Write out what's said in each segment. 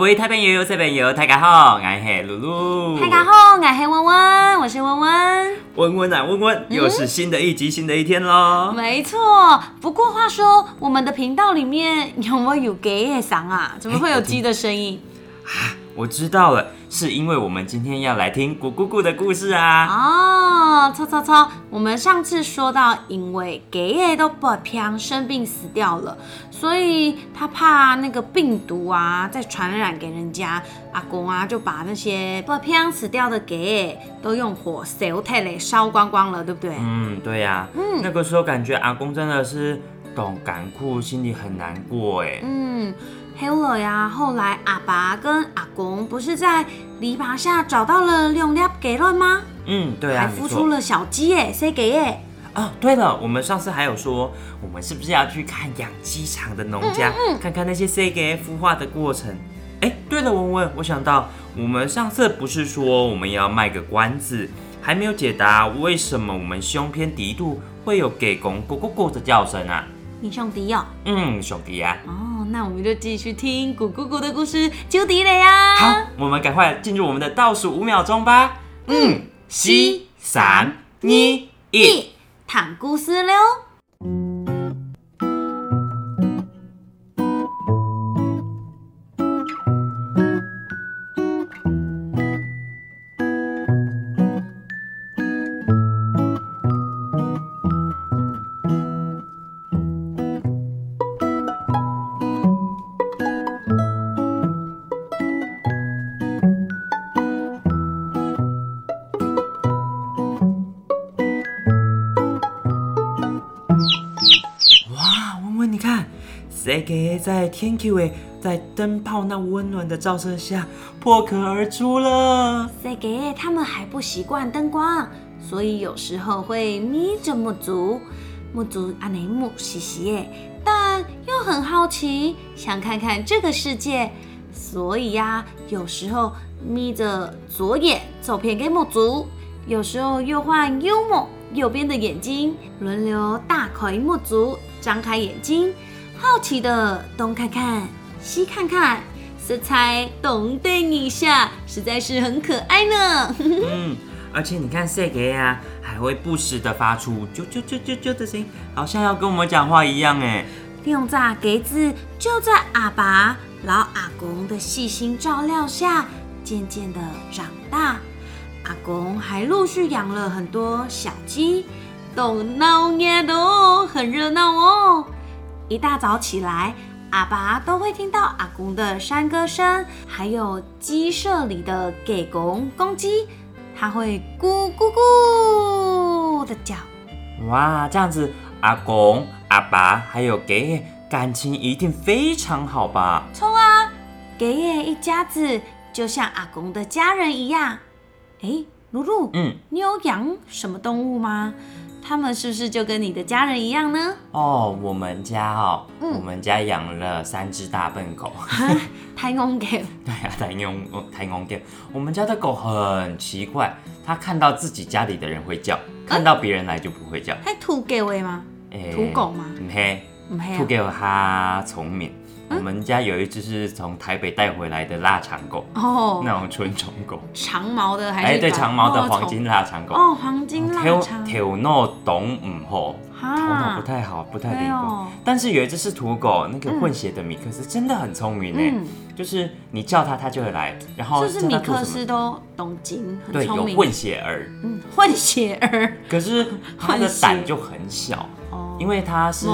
位台朋友、小朋友，大家好，我是露露。大家好，我是温温，我是温温。温温啊，温温，又是新的一集，新的一天喽。没错，不过话说，我们的频道里面有没有给野嗓啊？怎么会有鸡的声音？啊，我知道了，是因为我们今天要来听咕咕咕的故事啊。哦，错错错，我们上次说到，因为给野都不平生病死掉了，所以他怕那个病毒啊再传染给人家，阿公啊就把那些不平死掉的给野都用火烧太嘞烧光光了，对不对？嗯，对呀、嗯那个时候感觉阿公真的是懂感哭，心里很难过哎。嗯，还有了呀。后来阿爸跟阿公不是在篱笆下找到了两粒给卵吗？嗯，对啊，还。孵出了小鸡耶，谁给耶？哦，对了，我们上次还有说，我们是不是要去看养鸡场的农家，看看那些 C G 孵化的过程？哎，对了，文文，我想到我们上次不是说我们要卖个关子，还没有解答为什么我们胸偏低度会有给公咕咕咕的叫声啊？你上迪哦。嗯，兄弟啊，哦，那我们就继续听古姑姑的故事，就迪了呀。好，我们赶快进入我们的倒数五秒钟吧。嗯，四、三、二、一。一，谈故事喽。给在天 Q 诶，在灯泡那温暖的照射下破壳而出了。谁给他们还不习惯灯光，所以有时候会眯着目足，目足阿内目兮兮耶，但又很好奇，想看看这个世界，所以呀、有时候眯着左眼走偏给目足，有时候又换幽默右边的眼睛，轮流大开目足，张开眼睛，好奇的东看看西看看。色彩动动一下，实在是很可爱呢。嗯，而且你看谁给啊，还会不时的发出啾啾啾啾啾的声音，好像要跟我们讲话一样哎。用炸给子就在阿爸、老阿公的细心照料下，渐渐的长大。阿公还陆续养了很多小鸡，东闹热的哦很热闹哦。一大早起来，阿爸都会听到阿公的山歌声，还有鸡舍里的给公公鸡，它会咕咕咕的叫。哇，这样子，阿公、阿爸还有给感情一定非常好吧？冲啊，给爷一家子就像阿公的家人一样。诶，露露，嗯，你有养什么动物吗？他们是不是就跟你的家人一样呢？哦，我们家哦，嗯我们家养了三只大笨狗。太公给，对呀、台用 台公店，我们家的狗很奇怪，它看到自己家里的人会叫，看到别人来就不会叫。它土给位吗？诶土狗吗唔嘿。土狗它聪明。我们家有一只是从台北带回来的腊肠狗，哦，那种纯种狗，长毛的还是？哎，对，长毛的哦黄金腊肠狗。哦，黄金腊头肠。头脑懂唔好，哈头脑不太好，不太灵光。哎呦但是有一只是土狗，那个混血的米克斯真的很聪明呢，嗯，就是你叫它，它就会来，然后就是米克斯都懂金，很对，聪明。有混血儿，嗯，混血儿。可是它的胆就很小，哦，因为它是。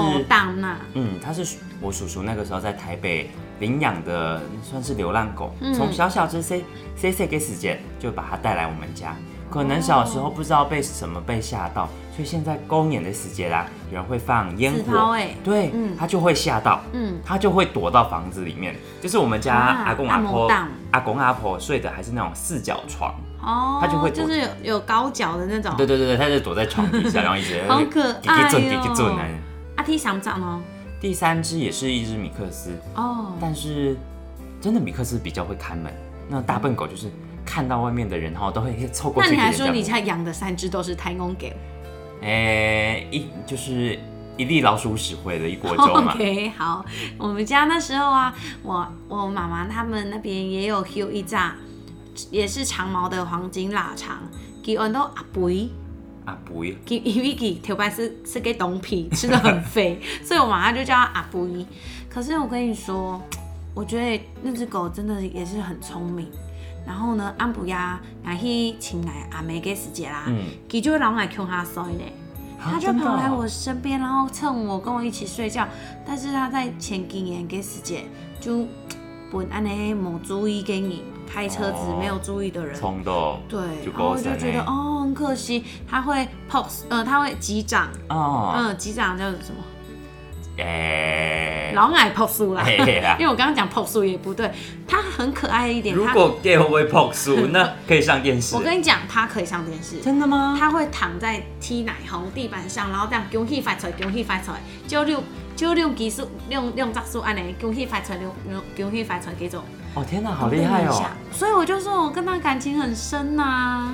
嗯，它是我叔叔那个时候在台北领养的，算是流浪狗，嗯从小小只 C C C 给时间就把它带来我们家。可能小时候不知道被什么被吓到，所以现在公演的时节啦，有人会放烟火，哎，对，嗯它就会吓到，嗯，它就会躲到房子里面。就是我们家啊阿公阿婆阿公阿婆睡的还是那种四角床，哦，它就会躲就是有有高脚的那种。对对对对，它就躲在床底下，然后一直好可爱。阿 T 想长哦。第三只也是一只米克斯，哦，但是真的米克斯比较会看门，那大笨狗就是看到外面的人哈都会凑过去。那你还说你家养的三只都是台公狗哎、一就是一粒老鼠屎灰的一锅粥嘛。OK，好，我们家那时候啊，我我妈妈他们那边也有有一只，也是长毛的黄金腊肠，给按到阿肥。啊不会，给因为给头白是是给东皮，吃的很 肥，所以我马上就叫它阿布伊。可是我跟你说，我觉得那只狗真的也是很聪明。然后呢，安布亚来去请来阿梅给时节啦，嗯，它就会老爱 Q 它睡呢，啊它就跑来我身边，然后蹭我，跟我一起睡觉。但是他在前几年给时节就本安尼没注意给你开车子哦没有注意的人，冲动对，然后我就觉得哦，很可惜，他会 pose，呃，他会击掌，哦，嗯，击掌叫什么？哎、老矮嘿嘿啦因为我刚刚讲 pose 也不对，它很可爱一点。如果 gay 会不会碰树，那可以上电视。我跟你讲，它可以上电视，真的吗？它会躺在 T 奶红地板上，然后这样恭喜发财，恭喜发财，就六就六技术，六六杂数安尼，恭喜发财，六六恭喜发财这种，哦天哪，好厉害哦！所以我就说我跟他感情很深呐、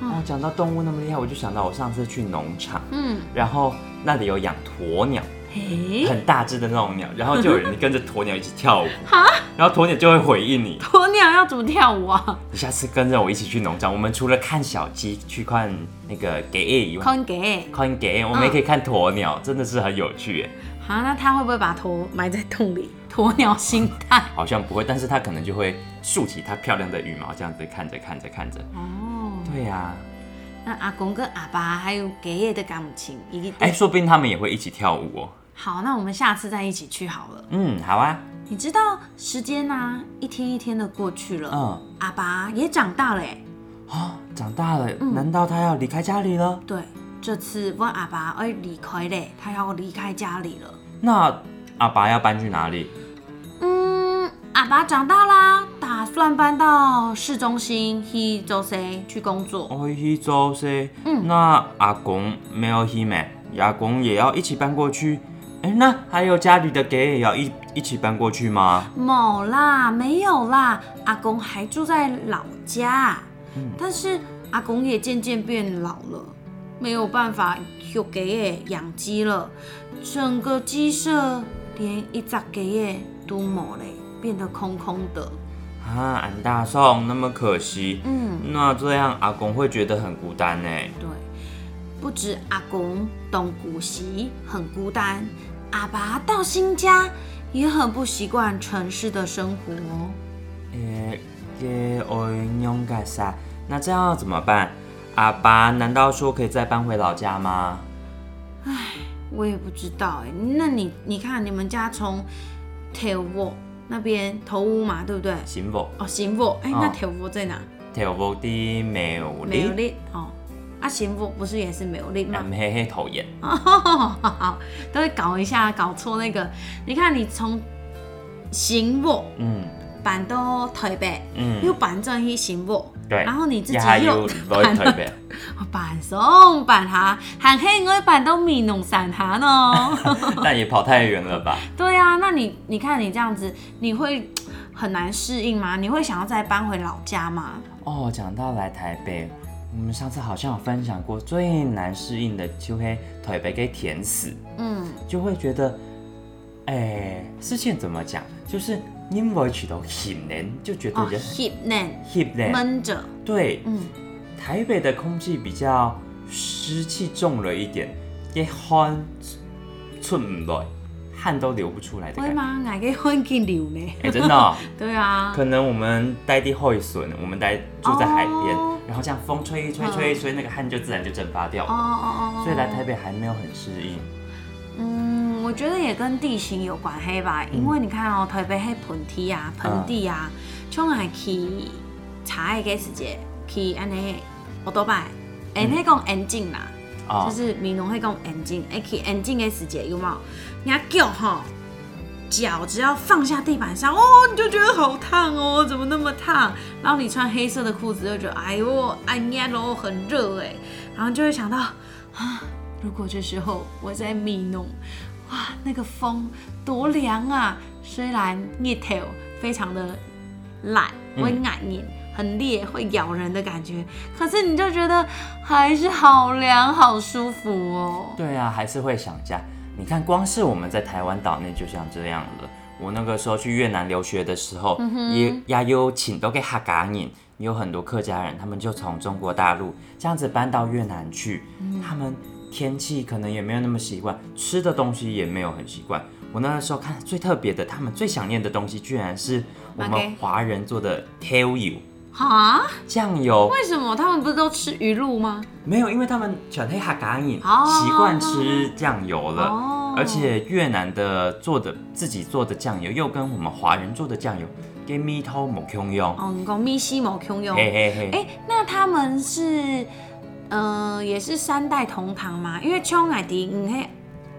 哦，讲到动物那么厉害，我就想到我上次去农场，嗯，然后那里有养鸵鸟，嘿，很大只的那种鸟，然后就有人跟着鸵鸟一起跳舞，哈，然后鸵鸟就会回应你。鸵鸟要怎么跳舞啊？你下次跟着我一起去农场，我们除了看小鸡、去看那个给以外，空给。看给我们也可以看鸵鸟，真的是很有趣耶。好，那他会不会把头埋在洞里？鸵鸟心态。好像不会，但是他可能就会竖起他漂亮的羽毛，这样子看着看着看着。哦，对呀、那阿公跟阿爸还有爷爷的感情，一定哎、说不定他们也会一起跳舞哦。好。那我们下次再一起去好了。嗯，好啊。你知道时间呢、一天一天的过去了，嗯，阿爸也长大了哎。哦，长大了，嗯难道他要离开家里了？对，这次我阿爸要离开嘞，他要离开家里了。那阿爸要搬去哪里？嗯，阿爸长大啦，打算搬到市中心去做谁去工作。哦，去做噻。嗯那阿公没有去没？阿公也要一起搬过去。哎，那还有家里的给也要一一起搬过去吗？某啦，没有啦，阿公还住在老家，嗯但是阿公也渐渐变老了，没有办法有给爷养鸡了，整个鸡舍连一只给爷都没嘞，变得空空的。啊，俺大宋，那么可惜。嗯，那这样阿公会觉得很孤单呢。对，不止阿公东古西很孤单，阿爸到新家也很不习惯城市的生活。诶，啥？那这样要怎么办？阿爸难道说可以再搬回老家吗？我也不知道哎，那你你看你们家从头窝那边头屋嘛，对不对？行不？哦，行窝，哎，哦那头窝在哪？跳舞的没有没有力，力哦，啊，行窝不是也是没有力吗？暗黑黑头眼。哦，都会搞一下，搞错那个。你看你从行窝嗯搬到台北，嗯，又搬转去行窝，对。然后你自己又有落 去台北。搬送搬下，还可以我搬到米农山下呢。但也跑太远了吧？对啊，那你你看你这样子，你会很难适应吗？你会想要再搬回老家吗？哦，讲到来台北，我们上次好像有分享过，最难适应的就会台北给甜死，嗯，就会觉得，哎，事情怎么讲？就是你不会去到很难，就觉得哦人，hip 嫩很难。闷着，对，嗯，台北的空气比较湿气重了一点，一汗出唔来，汗都流不出来的感觉。会吗？哪个环境流呢？哎、真的哦、对啊，可能我们待地后一损，我们待住在海边，哦然后这样风吹一吹吹一吹，那个汗就自然就蒸发掉哦了。哦哦，所以来台北还没有很适应。嗯，我觉得也跟地形有关系吧，因为你看哦，台北迄盆地啊、盆地啊，像系去查的个时节，去安尼我多拜，诶，迄讲安静啦，哦就是闽农迄讲安静，哎，去安静的时节有冇？人家脚吼，脚只要放下地板上，哦，你就觉得好烫哦，怎么那么烫？然后你穿黑色的裤子，就觉得哎呦，哎呀喽，很热哎，然后就会想到啊，如果这时候我在米农，哇，那个风多凉啊！虽然热头非常的懒，会咬人，很烈，会咬人的感觉，可是你就觉得还是好凉，好舒服哦。对啊，还是会想家。你看，光是我们在台湾岛内就像这样了。我那个时候去越南留学的时候，也也有请都给哈嘎你，有很多客家人，他们就从中国大陆这样子搬到越南去，他们天气可能也没有那么习惯，吃的东西也没有很习惯。我那个时候看最特别的，他们最想念的东西，居然是我们华人做的 tail 油哈酱油。为什么他们不是都吃鱼露吗？没有，因为他们全黑哈嘎引，习惯吃酱油了。哦而且越南的做的自己做的酱油，又跟我们华人做的酱油跟米头某共用。哦，你讲米西某共用。嘿嘿嘿。哎，那他们是，嗯，也是三代同堂嘛？因为像爱迪，嗯嘿，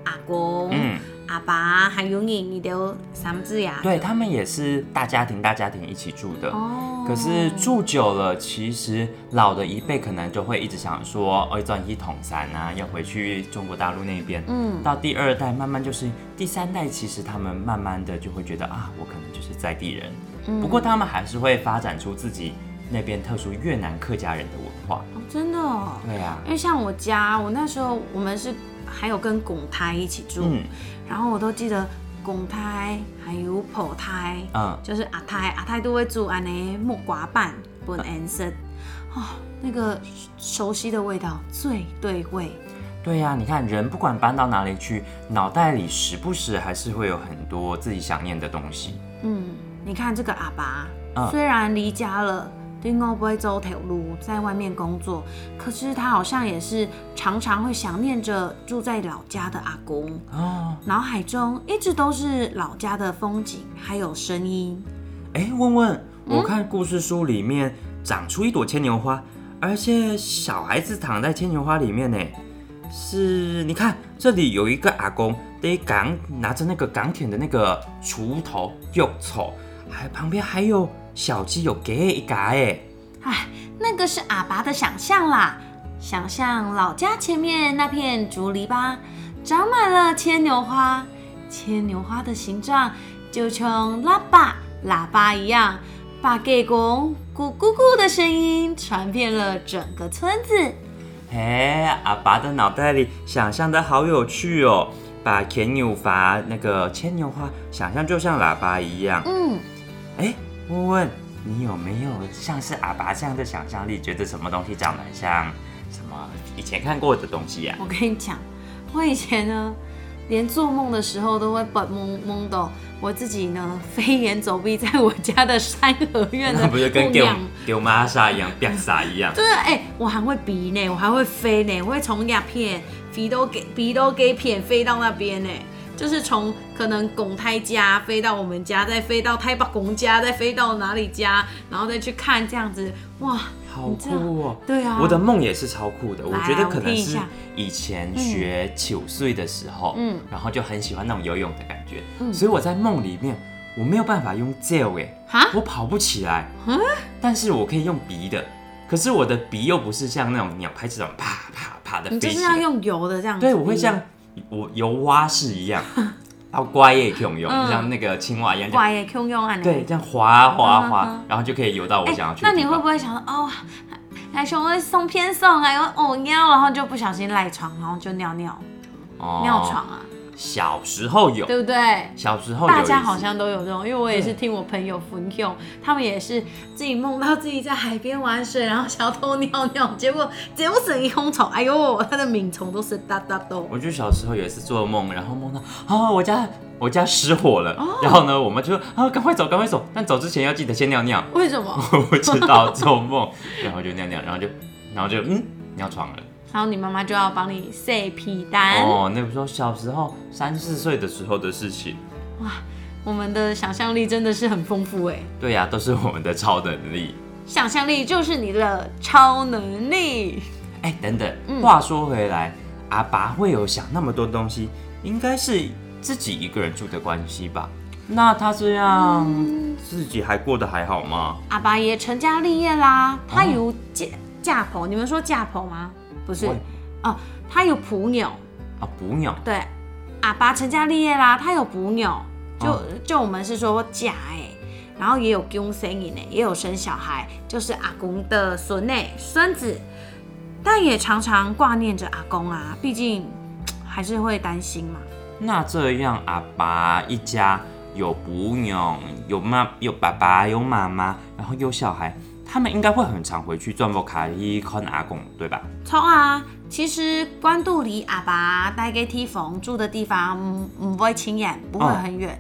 阿公。嗯。阿爸还有你，你都三子呀？对他们也是大家庭，大家庭一起住的。哦。可是住久了，其实老的一辈可能就会一直想说，哦，转一统三啊，要回去中国大陆那边。嗯。到第二代，慢慢就是第三代，其实他们慢慢的就会觉得啊，我可能就是在地人。嗯。不过他们还是会发展出自己那边特殊越南客家人的文化。哦，真的。对呀。因为像我家，我那时候我们是还有跟拱胎一起住。嗯。然后我都记得公胎还有婆胎，嗯，就是阿胎阿胎都会煮安尼木瓜板本颜色，哦，那个熟悉的味道最对味。对呀，你看人不管搬到哪里去，脑袋里时不时还是会有很多自己想念的东西。嗯，你看这个阿爸，虽然离家了。丁欧不会走铁路，在外面工作，可是他好像也是常常会想念着住在老家的阿公哦，脑海中一直都是老家的风景，还有声音。哎，问问，我看故事书里面长出一朵牵牛花，而且小孩子躺在牵牛花里面呢，是？你看这里有一个阿公，得钢拿着那个钢铁的那个锄头，又丑，还旁边还有。小鸡有给一嘎哎，哎，那个是阿爸的想象啦。想象老家前面那片竹篱笆长满了牵牛花，牵牛花的形状就像喇叭喇叭一样，把给公咕咕咕的声音传遍了整个村子。哎，阿爸的脑袋里想象的好有趣哦，把牵牛花那个牵牛花想象就像喇叭一样。嗯，哎。问问你有没有像是阿爸这样的想象力？觉得什么东西长得像什么以前看过的东西呀？我跟你讲，我以前呢，连做梦的时候都会本懵懵的。我自己呢，飞檐走壁在我家的三合院的，不是跟丢丢玛莎一样，变傻一样。对，哎，我还会比呢，我还会飞呢，我会从鸦片鼻都给鼻都给片飞到那边呢。就是从可能拱胎家飞到我们家，再飞到太北公家，再飞到哪里家，然后再去看这样子，哇，好酷哦！对啊，我的梦也是超酷的。我觉得可能是以前学九岁的时候，嗯，然后就很喜欢那种游泳的感觉，嗯，所以我在梦里面我没有办法用脚哎，哈，我跑不起来，嗯，但是我可以用鼻的，可是我的鼻又不是像那种鸟拍这种啪啪啪的，你就是要用游的这样，对，我会像。我游蛙式一样，然后乖也可以用，像那个青蛙一样，乖也可以用啊。对，这样滑滑滑，然后就可以游到我想要去。那你会不会想哦，还熊会送偏送，啊有哦尿，然后就不小心赖床，然后就尿尿，尿床啊？小时候有，对不对？小时候大家好像都有这种，因为我也是听我朋友分享，他们也是自己梦到自己在海边玩水，然后想要偷尿尿，结果结果整一空虫，哎呦，他的敏虫都是哒哒咚。我就小时候有一次做梦，然后梦到啊，我家我家失火了，然后呢，我们就啊，赶快走，赶快走，但走之前要记得先尿尿。为什么？我不知道做梦，然后就尿尿，然后就然后就嗯尿床了。然后你妈妈就要帮你塞皮单哦。那个时候小时候三四岁的时候的事情，哇，我们的想象力真的是很丰富哎。对呀，都是我们的超能力。想象力就是你的超能力。哎，等等，话说回来，阿爸会有想那么多东西，应该是自己一个人住的关系吧？那他这样自己还过得还好吗？阿爸也成家立业啦，他有嫁嫁婆，你们说嫁婆吗？不是，哦，他有捕鸟。啊，补鸟。对，阿爸成家立业啦，他有补鸟，就、哦就我们是说假哎，然后也有公生影哎，也有生小孩，就是阿公的孙哎孙子，但也常常挂念着阿公啊，毕竟还是会担心嘛。那这样阿爸一家有补鸟，有妈有爸爸有妈妈，然后有小孩，他们应该会很常回去转播卡伊看阿公，对吧？从啊，其实关渡离阿爸带给 T 房住的地方唔唔会亲远，不会很远。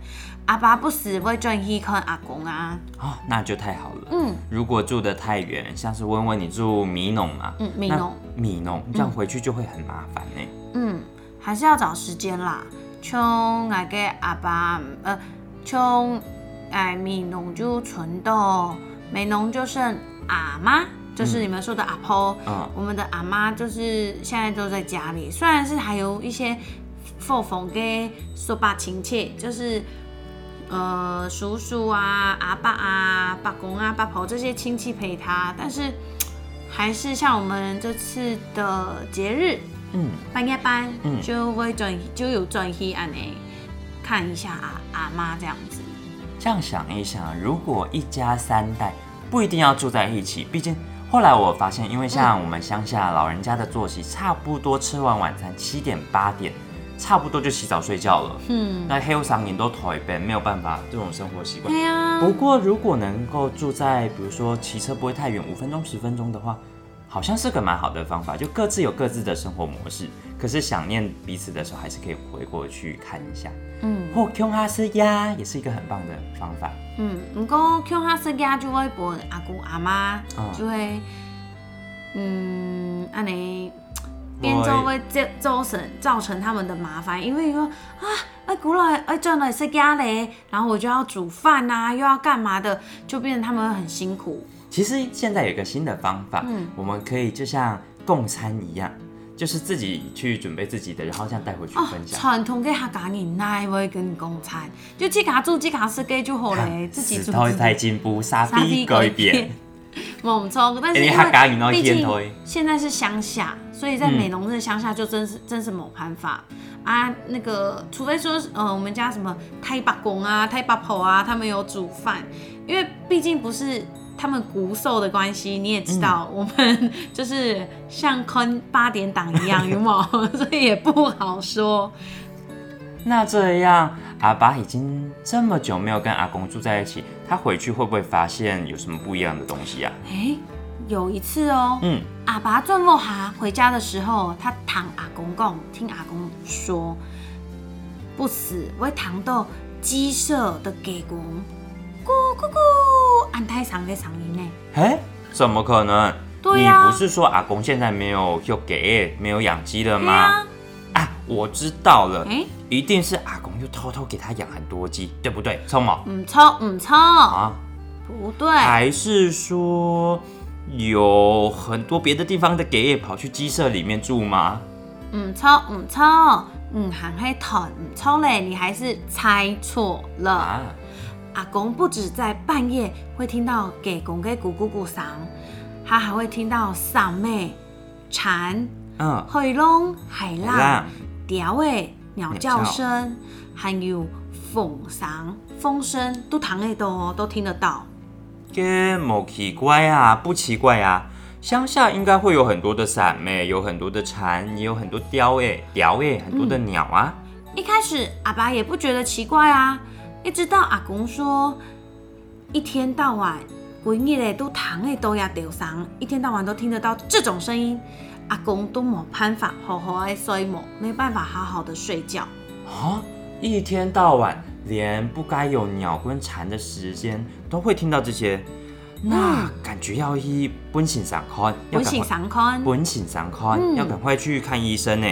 阿爸不死会转去看阿公啊。哦，那就太好了。嗯如果住得太远，像是温温你住米农嘛，嗯，米那农，米农这样回去就会很麻烦呢。嗯，还是要找时间啦。像那个阿爸，呃，像哎米农就存到美农就剩阿妈，就是你们说的阿婆。嗯我们的阿妈就是现在都在家里，虽然是还有一些父母跟叔伯亲戚，就是呃叔叔啊、阿爸啊、伯公啊、伯婆这些亲戚陪他，但是还是像我们这次的节日嗯，半夜班，嗯就会转就有转去安尼看一下阿阿妈这样子。这样想一想，如果一家三代不一定要住在一起，毕竟后来我发现，因为像我们乡下老人家的作息，差不多吃完晚餐七点八点，差不多就洗澡睡觉了。嗯，那黑嗓音都头一遍，没有办法这种生活习惯。对呀、不过如果能够住在，比如说骑车不会太远，五分钟十分钟的话，好像是个蛮好的方法。就各自有各自的生活模式，可是想念彼此的时候，还是可以回过去看一下。嗯或 Q 哈斯呀，也是一个很棒的方法。嗯，不过像他生家就会陪阿姑阿妈，嗯就会嗯，安尼变做会造造成造成他们的麻烦，因为说啊，哎古来哎转来生家嘞，然后我就要煮饭呐、又要干嘛的，就变成他们很辛苦。其实现在有一个新的方法，嗯我们可以就像共餐一样，就是自己去准备自己的，然后这样带回去哦，分享。传统给客家人哪会跟你共餐？就自家煮自家吃给就好嘞，自己煮时代自己。在进步，沙沙比改变。冇错，但是因为毕竟现在是乡下，所以在嗯美浓这乡下就真是真是没办法啊。那个，除非说呃我们家什么太伯公啊、太伯婆啊，他们有煮饭，因为毕竟不是他们骨瘦的关系，你也知道，嗯我们就是像坤八点档一样，有冇？所以也不好说。那这样，阿爸已经这么久没有跟阿公住在一起，他回去会不会发现有什么不一样的东西啊？哎、有一次哦，嗯，阿爸转过哈回家的时候，他躺阿公公，听阿公说，不死会躺到鸡舍的给公，咕咕咕，按太长的嗓音呢。哎，怎么可能？对呀你不是说阿公现在没有又给没有养鸡了吗？对呀，啊，我知道了，哎、一定是阿公又偷偷给他养很多鸡，对不对？聪毛唔错唔错，啊，不对，还是说有很多别的地方的给也跑去鸡舍里面住吗？唔错唔错，嗯，行黑头唔错嘞，你还是猜错了。啊，阿公不止在半夜会听到给公给咕咕咕嗓，他还会听到嗓妹、蝉、嗯，海龙、海浪海浪、鸟诶鸟叫鸟声，还有风嗓、风声，都堂内都哦都听得到。这某奇怪啊，不奇怪啊。乡下应该会有很多的伞妹，有很多的蝉，也有很多雕诶，雕诶，很多的鸟啊。一开始阿爸也不觉得奇怪啊，一直到阿公说，一天到晚规日嘞都躺诶都要丢嗓，一天到晚都听得到这种声音，阿公都没办法好好的睡梦，没办法好好的睡觉。啊，一天到晚连不该有鸟跟蝉的时间都会听到这些，那感觉要一本醒上看，本性上看，本醒上看，嗯要赶快去看医生呢。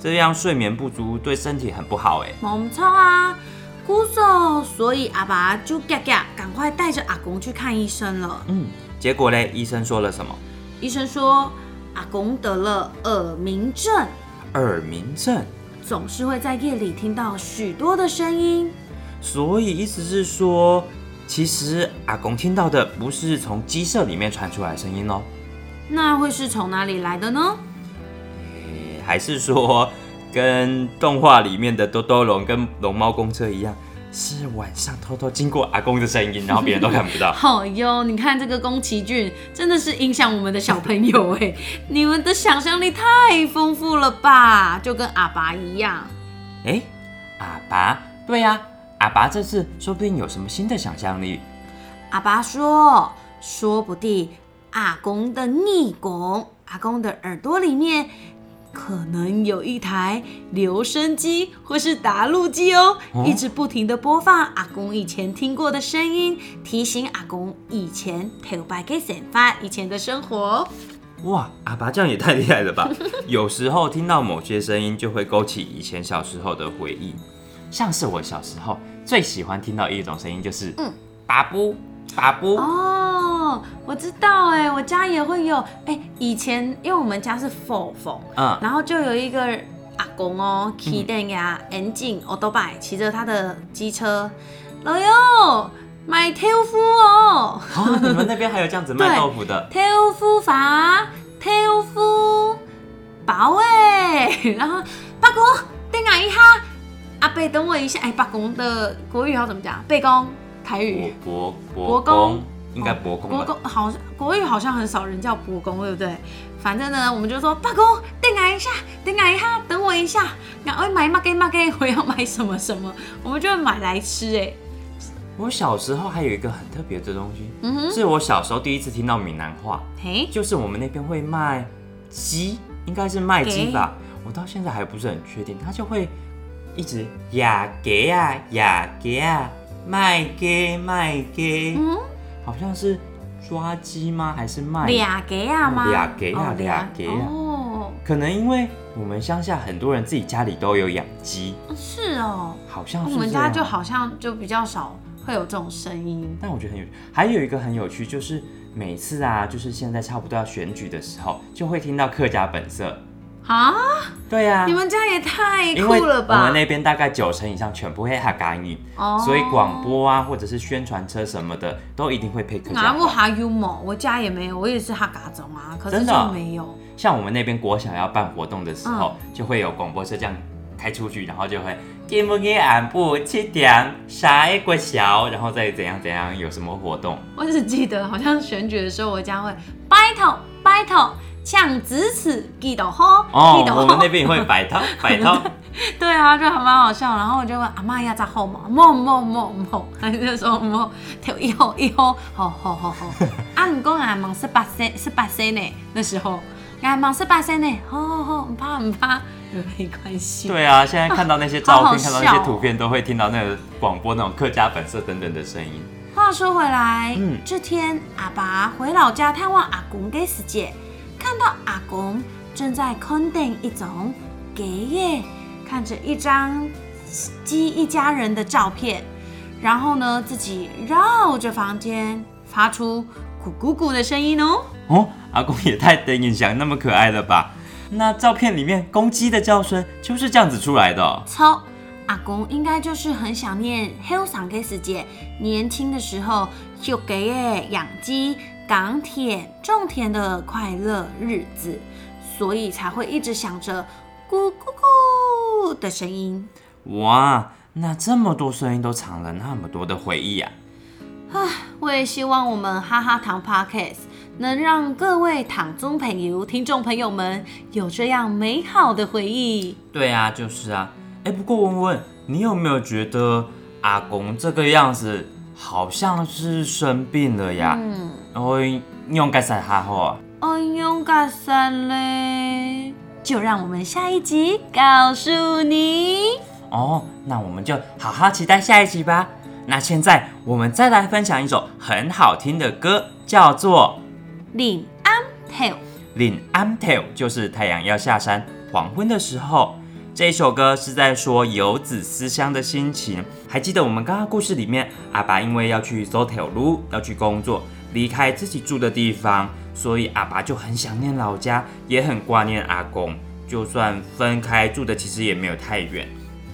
这样睡眠不足对身体很不好哎。没错啊，姑嫂，所以阿爸就嘎嘎赶快带着阿公去看医生了。嗯，结果嘞，医生说了什么？医生说阿公得了耳鸣症，耳鸣症。总是会在夜里听到许多的声音，所以意思是说，其实阿公听到的不是从鸡舍里面传出来的声音哦，那会是从哪里来的呢？诶还是说跟动画里面的多多龙跟龙猫公车一样，是晚上偷偷经过阿公的声音，然后别人都看不到。好哟，你看这个宫崎骏真的是影响我们的小朋友哎，你们的想象力太丰富了吧，就跟阿爸一样。哎，阿爸，对呀、阿爸这次说不定有什么新的想象力。阿爸说，说不定阿公的逆拱，阿公的耳朵里面可能有一台留声机或是打录机哦，哦一直不停的播放阿公以前听过的声音，提醒阿公以前头白给散发以前的生活。哇，阿爸这样也太厉害了吧！有时候听到某些声音，就会勾起以前小时候的回忆。像是我小时候最喜欢听到一种声音，就是嗯打布打布。哦，我知道哎，我家也会有。哎，以前因为我们家是否否，嗯，然后就有一个阿公哦，骑电呀，眼镜欧多拜，骑着他的机车，老友买豆腐哦，哦，你们那边还有这样子卖豆腐的？豆腐法，豆腐包哎，然后八公等我一下，阿贝等我一下，哎，八公的国语要怎么讲？贝公台语。伯伯伯公公应该伯公吧？国公好像国语好像很少人叫国公，对不对？反正呢，我们就说八公，等我一下，等我一下，等我一下，然后买嘛给嘛给，我要买什么什么，我们就会买来吃。哎，我小时候还有一个很特别的东西，嗯哼，是我小时候第一次听到闽南话，嘿，就是我们那边会卖鸡，应该是卖鸡吧，我到现在还不是很确定，他就会一直呀给呀呀给呀卖给卖给，嗯，好像是抓鸡吗？还是卖？俩给啊吗？俩给啊哦俩给啊哦，可能因为我们乡下很多人自己家里都有养鸡，是哦，好像我是这样们家就好像就比较少会有这种声音。但我觉得很有趣，还有一个很有趣，就是每次啊，就是现在差不多要选举的时候，就会听到客家本色。啊，对呀、你们家也太酷了吧！我们那边大概九成以上全部会哈嘎语，哦所以广播啊或者是宣传车什么的都一定会配客家话。哪不哈 U 吗，我家也没有，我也是哈嘎种啊，可是就没有。像我们那边国小要办活动的时候，嗯就会有广播车这样开出去，然后就会今不给俺不七点啥一个小，然后再怎样怎样有什么活动。我只记得好像选举的时候，我家会 battle battle 呛支持记得好，哦记，得好我们那。边也会摆摊 摆摊。对啊，就还蛮好笑。然后我就问阿妈要在后嘛，某某某某，他就说某，跳一吼一号，好好好好。啊，你讲俺忙十八岁，十八岁呢，那时候俺忙十八岁呢，好好好，唔怕唔怕，没关系。对啊，现在看到那些照片，好好看到那些图片，都会听到那个广播那种客家本色等等的声音。话说回来，嗯这天阿爸回老家探望阿公的时节，看到阿公正在看定一种给耶，看着一张鸡一家人的照片，然后呢自己绕着房间发出咕咕咕的声音哦。哦，阿公也太等印象那么可爱了吧？那照片里面公鸡的叫声就是这样子出来的哦、操，阿公应该就是很想念后上个世界年轻的时候就给耶养鸡、港铁、种田的快乐日子，所以才会一直想着咕咕咕的声音。哇，那这么多声音都藏了那么多的回忆啊！我也希望我们哈哈糖 Podcast 能让各位糖中朋友、听众朋友们有这样美好的回忆。对啊，就是啊。哎，不过文文，你有没有觉得阿公这个样子好像是生病了呀？嗯，然后你用该啥哈好啊？哎呦，嘎散嘞！就让我们下一集告诉你。哦，那我们就好好期待下一集吧。那现在我们再来分享一首很好听的歌，叫做领安头，《岭安 t 就是太阳要下山，黄昏的时候。这一首歌是在说游子思乡的心情。还记得我们刚刚故事里面，阿爸因为要去走铁路，要去工作，离开自己住的地方，所以阿爸就很想念老家，也很挂念阿公。就算分开住的其实也没有太远，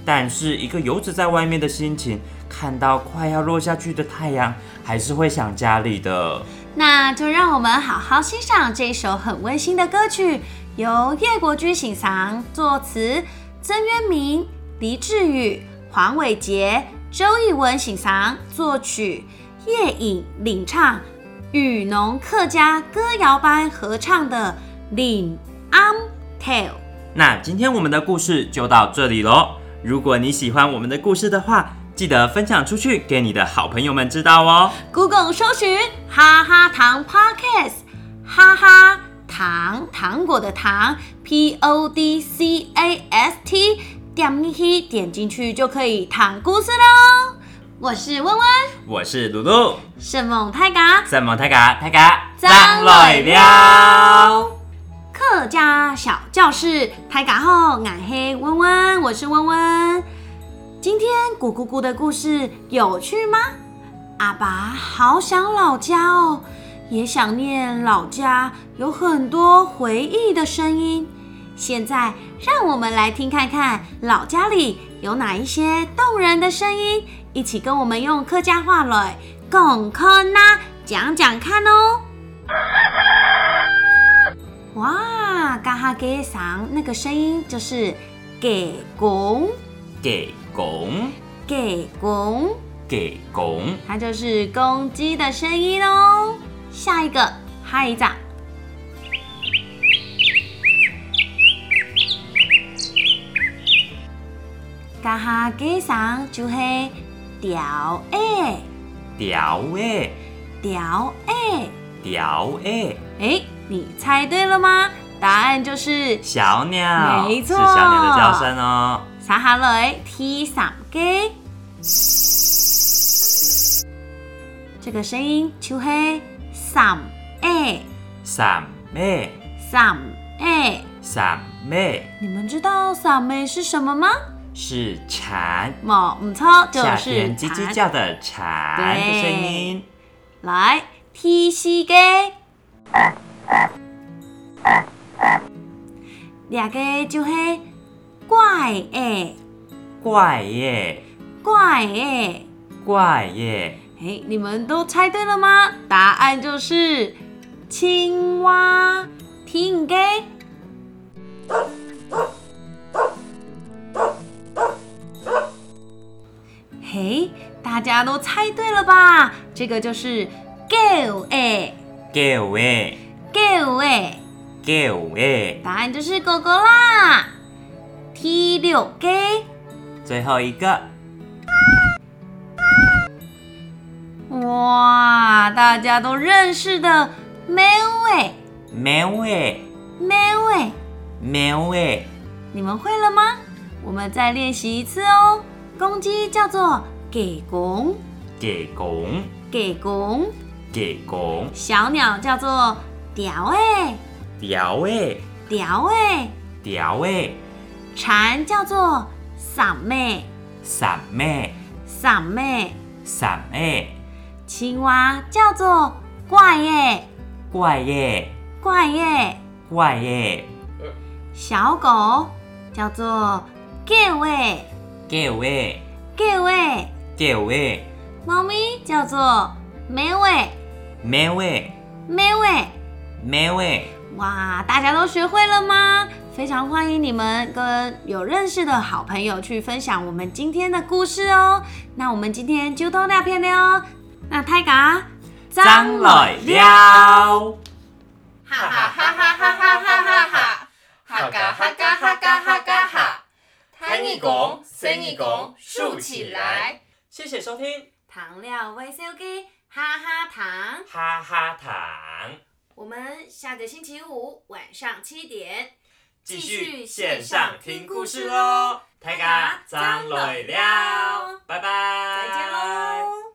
但是一个游子在外面的心情，看到快要落下去的太阳，还是会想家里的。那就让我们好好欣赏这首很温馨的歌曲，由叶国居欣赏作词，曾渊明、黎志宇、黄伟杰、周艺文欣赏作曲，叶颖领唱，雨农客家歌谣班合唱的《岭安 Tale》。那今天我们的故事就到这里喽。如果你喜欢我们的故事的话，记得分享出去给你的好朋友们知道哦。Google 搜寻哈哈糖 Podcast，哈哈糖糖果的糖，P O D C A S T，点进去点进去就可以躺故事喽。我是温温，我是露露，圣梦泰嘎，圣梦泰嘎泰嘎，张来了。客家小教室泰嘎后，俺黑温温，我是温温。今天咕咕咕的故事有趣吗？阿爸好想老家哦，也想念老家有很多回忆的声音。现在让我们来听看看老家里有哪一些动人的声音，一起跟我们用客家话来共看呐，讲讲看哦。哇，嘎哈给上那个声音就是给公给公给公。给公，它就是公鸡的声音哦。下一个，哈一掌。嘎哈给上就是调诶调诶调诶，调诶，哎，你猜对了吗？答案就是小鸟，没错是小鸟的叫声哦。撒下来 T 三给。这个声音就系三诶三妹，三诶。三妹你们知道三妹是什么吗？是蝉，冇唔错，就夏是天叽叽蝉。叫的蝉的声音。来，T 四给。两个就是怪诶怪耶，怪诶。怪耶，哎，你们都猜对了吗？答案就是青蛙。听给。嘿，大家都猜对了吧？这个就是 go 哎叫诶，go 哎，叫诶。答案就是狗狗啦。T 六给。最后一个，大家都认识的喵哎喵诶，喵哎。喵诶，你们会了吗？我们再练习一次哦。公鸡叫做给公，给公，给公；给公，小鸟叫做屌哎，调诶，屌哎；调诶，蝉叫做嗓妹，三妹，嗓妹；三妹，青蛙叫做怪耶，怪耶，怪耶；怪耶，小狗叫做叫哎，叫诶，叫哎；叫诶，猫咪叫做喵哎，喵诶，喵哎。喵诶。哇，大家都学会了吗？非常欢迎你们跟有认识的好朋友去分享我们今天的故事哦。那我们今天就到那边了哦。那泰嘎，张来了，哈哈哈哈哈哈哈哈哈！哈嘎哈嘎哈嘎哈嘎哈！弹一拱，伸一拱，竖起来。谢谢收听，糖料微笑给哈哈糖。哈哈糖，我们下个星期五晚上七点继续线上听故事喽，大家张来了，拜拜，再见喽。